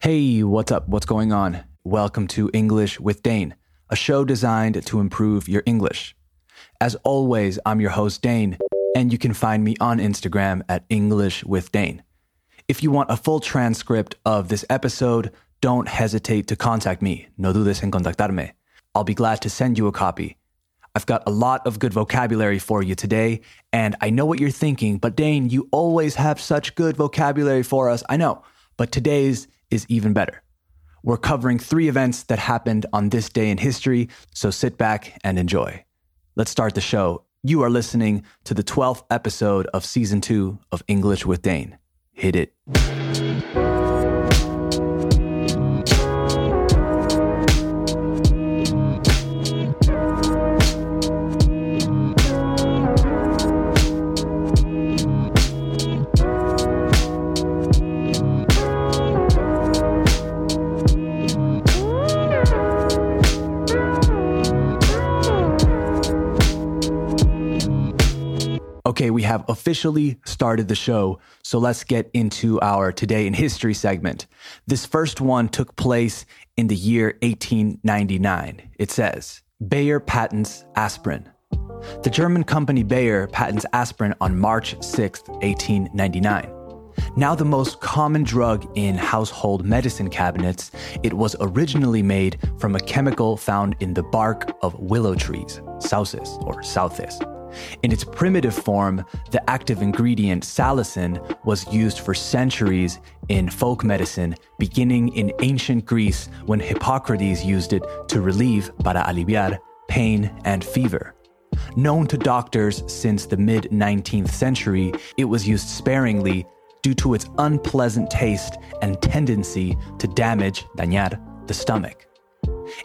Hey, what's up? What's going on? Welcome to English with Dane, a show designed to improve your English. As always, I'm your host, Dane, and you can find me on Instagram at English with Dane. If you want a full transcript of this episode, don't hesitate to contact me. No dudes en contactarme. I'll be glad to send you a copy. I've got a lot of good vocabulary for you today, and I know what you're thinking, but Dane, you always have such good vocabulary for us. I know, but today's is even better. We're covering three events that happened on this day in history, so sit back and enjoy. Let's start the show. You are listening to the 12th episode of season two of English with Dane. Hit it. Officially started the show, so let's get into our Today in History segment. This first one took place in the year 1899. It says Bayer patents aspirin. The German company Bayer patents aspirin on March 6, 1899. Now the most common drug in household medicine cabinets, it was originally made from a chemical found in the bark of willow trees, sauces or southes. In its primitive form, the active ingredient salicin was used for centuries in folk medicine, beginning in ancient Greece when Hippocrates used it to relieve, para aliviar, pain and fever. Known to doctors since the mid 19th century, it was used sparingly due to its unpleasant taste and tendency to damage, dañar, the stomach.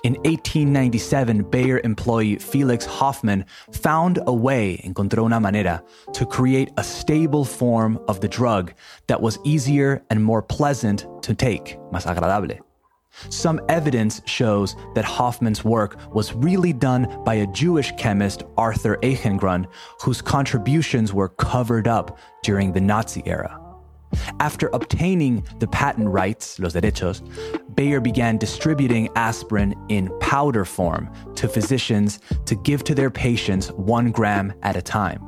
In 1897, Bayer employee Felix Hoffmann found a way, encontró una manera, to create a stable form of the drug that was easier and more pleasant to take, más agradable. Some evidence shows that Hoffmann's work was really done by a Jewish chemist, Arthur Eichengrun, whose contributions were covered up during the Nazi era. After obtaining the patent rights, los derechos, Bayer began distributing aspirin in powder form to physicians to give to their patients one gram at a time.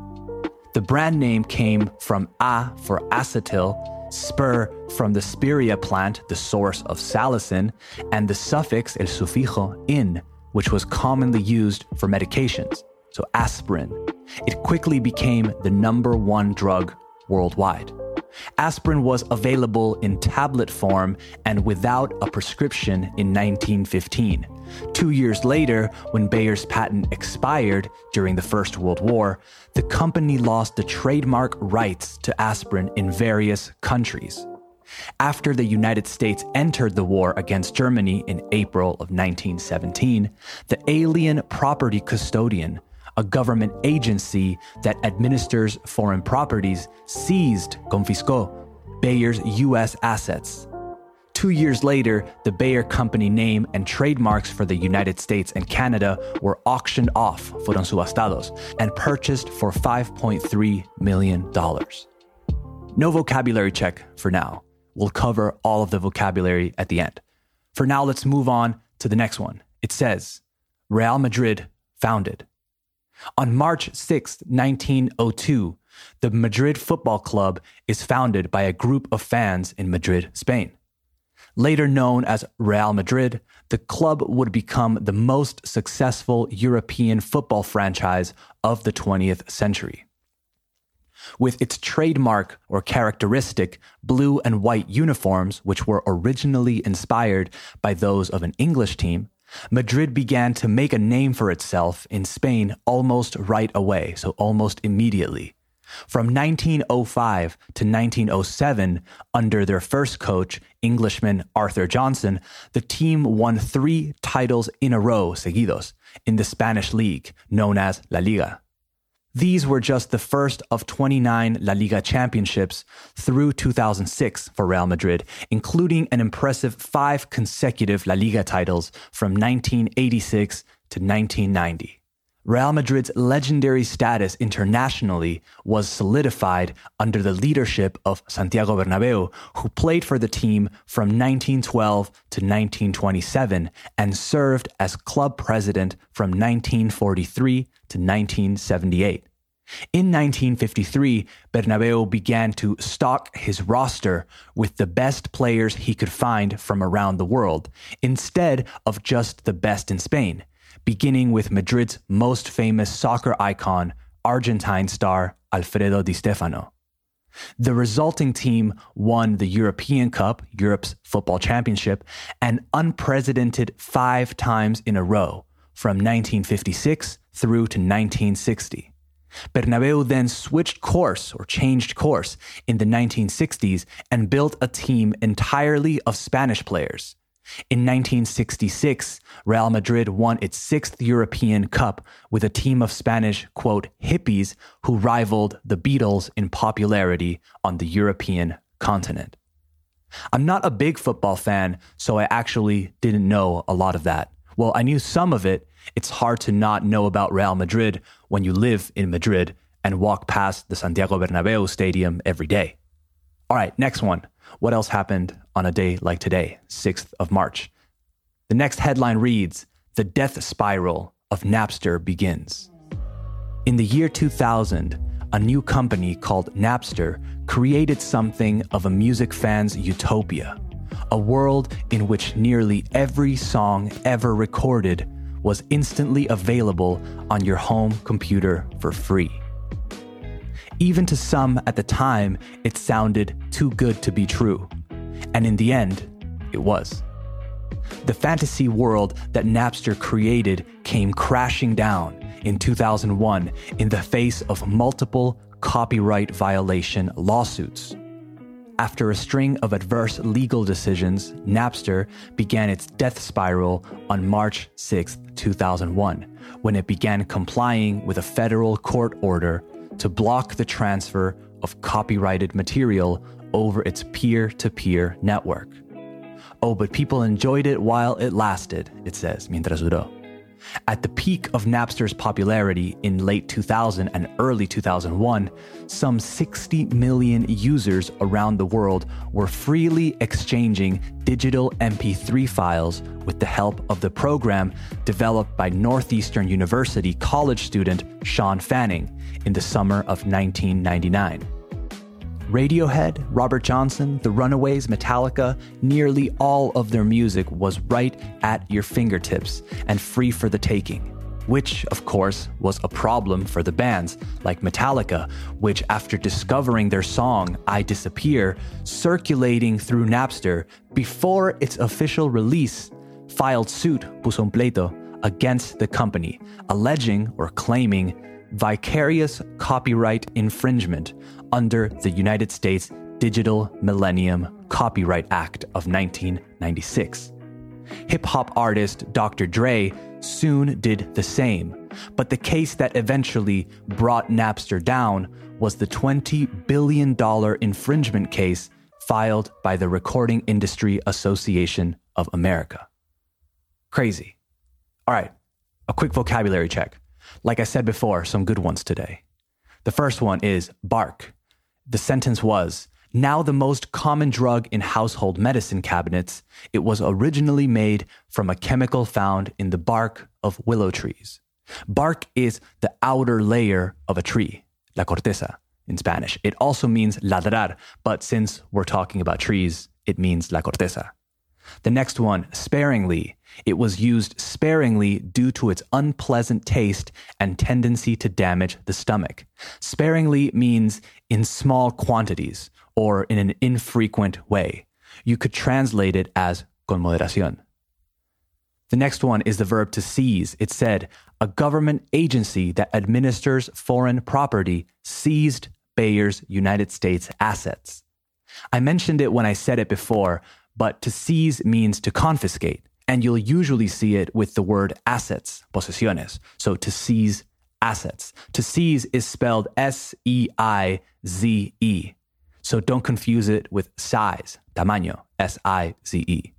The brand name came from A for acetyl, spir from the spirea plant, the source of salicin, and the suffix, el sufijo, in, which was commonly used for medications, so aspirin. It quickly became the number one drug worldwide. Aspirin was available in tablet form and without a prescription in 1915. Two years later, when Bayer's patent expired during the First World War, the company lost the trademark rights to aspirin in various countries. After the United States entered the war against Germany in April of 1917, the Alien Property Custodian a government agency that administers foreign properties, seized, confiscó, Bayer's U.S. assets. Two years later, the Bayer Company name and trademarks for the United States and Canada were auctioned off, fueron subastados, and purchased for $5.3 million. No vocabulary check for now. We'll cover all of the vocabulary at the end. For now, let's move on to the next one. It says Real Madrid founded. On March 6, 1902, the Madrid Football Club is founded by a group of fans in Madrid, Spain. Later known as Real Madrid, the club would become the most successful European football franchise of the 20th century. With its trademark or characteristic blue and white uniforms, which were originally inspired by those of an English team, Madrid began to make a name for itself in Spain almost right away, so almost immediately. From 1905 to 1907, under their first coach, Englishman Arthur Johnson, the team won three titles in a row, seguidos, in the Spanish league, known as La Liga. These were just the first of 29 La Liga championships through 2006 for Real Madrid, including an impressive five consecutive La Liga titles from 1986 to 1990. Real Madrid's legendary status internationally was solidified under the leadership of Santiago Bernabeu, who played for the team from 1912 to 1927 and served as club president from 1943 to 1978. In 1953, Bernabeu began to stock his roster with the best players he could find from around the world, instead of just the best in Spain beginning with Madrid's most famous soccer icon, Argentine star Alfredo Di Stefano. The resulting team won the European Cup, Europe's football championship, an unprecedented five times in a row from 1956 through to 1960. Bernabeu then switched course or changed course in the 1960s and built a team entirely of Spanish players, in 1966, Real Madrid won its sixth European Cup with a team of Spanish, quote, hippies who rivaled the Beatles in popularity on the European continent. I'm not a big football fan, so I actually didn't know a lot of that. Well, I knew some of it. It's hard to not know about Real Madrid when you live in Madrid and walk past the Santiago Bernabeu stadium every day. All right, next one. What else happened on a day like today, 6th of March? The next headline reads The death spiral of Napster begins. In the year 2000, a new company called Napster created something of a music fan's utopia, a world in which nearly every song ever recorded was instantly available on your home computer for free. Even to some at the time, it sounded too good to be true. And in the end, it was. The fantasy world that Napster created came crashing down in 2001 in the face of multiple copyright violation lawsuits. After a string of adverse legal decisions, Napster began its death spiral on March 6, 2001, when it began complying with a federal court order to block the transfer of copyrighted material over its peer to peer network. Oh, but people enjoyed it while it lasted, it says, mientras duró. At the peak of Napster's popularity in late 2000 and early 2001, some 60 million users around the world were freely exchanging digital MP3 files with the help of the program developed by Northeastern University college student Shawn Fanning in the summer of 1999. Radiohead, Robert Johnson, The Runaways, Metallica, nearly all of their music was right at your fingertips and free for the taking. Which, of course, was a problem for the bands like Metallica, which, after discovering their song I Disappear circulating through Napster before its official release, filed suit, puso pleito, against the company, alleging or claiming vicarious copyright infringement under the United States Digital Millennium Copyright Act of 1996. Hip hop artist Dr. Dre soon did the same, but the case that eventually brought Napster down was the $20 billion infringement case filed by the Recording Industry Association of America. Crazy. All right, a quick vocabulary check. Like I said before, some good ones today. The first one is bark. The sentence was now the most common drug in household medicine cabinets, it was originally made from a chemical found in the bark of willow trees. Bark is the outer layer of a tree, la corteza in Spanish. It also means ladrar, but since we're talking about trees, it means la corteza. The next one, sparingly. It was used sparingly due to its unpleasant taste and tendency to damage the stomach. Sparingly means in small quantities or in an infrequent way. You could translate it as con moderación. The next one is the verb to seize. It said, a government agency that administers foreign property seized Bayer's United States assets. I mentioned it when I said it before, but to seize means to confiscate. And you'll usually see it with the word assets, posesiones. So to seize assets. To seize is spelled S E I Z E. So don't confuse it with size, tamaño, S I Z E.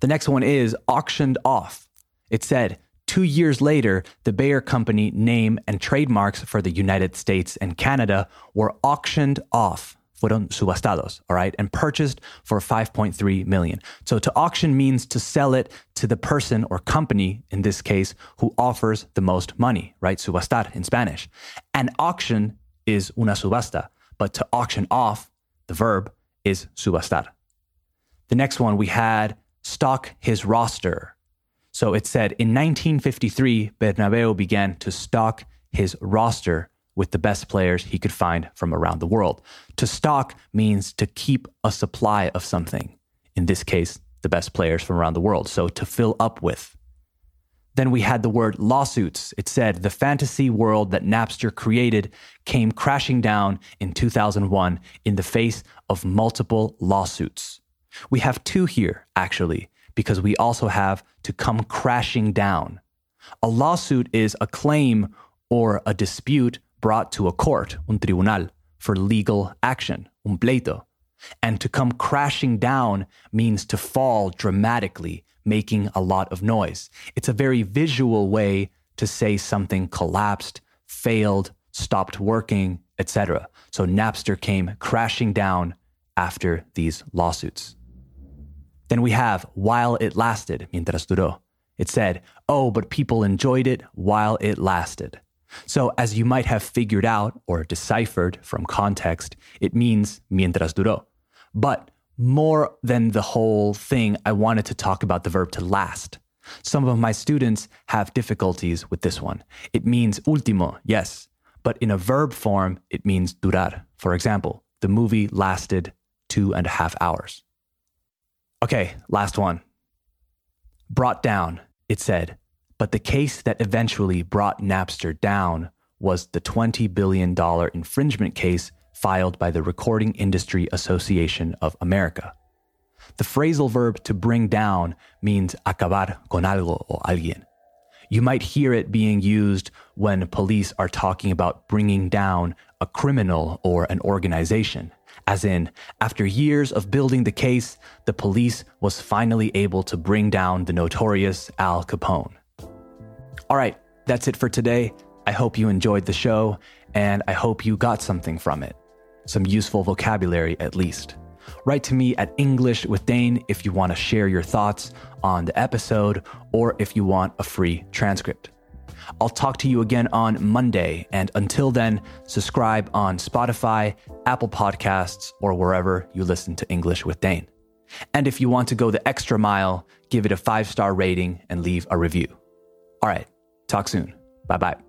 The next one is auctioned off. It said Two years later, the Bayer Company name and trademarks for the United States and Canada were auctioned off fueron subastados, all right, and purchased for 5.3 million. So to auction means to sell it to the person or company, in this case, who offers the most money, right? Subastar in Spanish. An auction is una subasta, but to auction off, the verb is subastar. The next one we had stock his roster. So it said in 1953, Bernabeu began to stock his roster with the best players he could find from around the world. To stock means to keep a supply of something. In this case, the best players from around the world. So to fill up with. Then we had the word lawsuits. It said the fantasy world that Napster created came crashing down in 2001 in the face of multiple lawsuits. We have two here, actually, because we also have to come crashing down. A lawsuit is a claim or a dispute brought to a court, un tribunal, for legal action, un pleito. And to come crashing down means to fall dramatically, making a lot of noise. It's a very visual way to say something collapsed, failed, stopped working, etc. So Napster came crashing down after these lawsuits. Then we have while it lasted, mientras duró. It said, oh, but people enjoyed it while it lasted. So, as you might have figured out or deciphered from context, it means mientras duró. But more than the whole thing, I wanted to talk about the verb to last. Some of my students have difficulties with this one. It means último, yes, but in a verb form, it means durar. For example, the movie lasted two and a half hours. Okay, last one. Brought down, it said, but the case that eventually brought Napster down was the $20 billion infringement case filed by the Recording Industry Association of America. The phrasal verb to bring down means acabar con algo o alguien. You might hear it being used when police are talking about bringing down a criminal or an organization. As in, after years of building the case, the police was finally able to bring down the notorious Al Capone. All right, that's it for today. I hope you enjoyed the show, and I hope you got something from it. Some useful vocabulary, at least. Write to me at English with Dane if you want to share your thoughts on the episode or if you want a free transcript. I'll talk to you again on Monday, and until then, subscribe on Spotify, Apple Podcasts, or wherever you listen to English with Dane. And if you want to go the extra mile, give it a five star rating and leave a review. All right. Talk soon. Bye bye.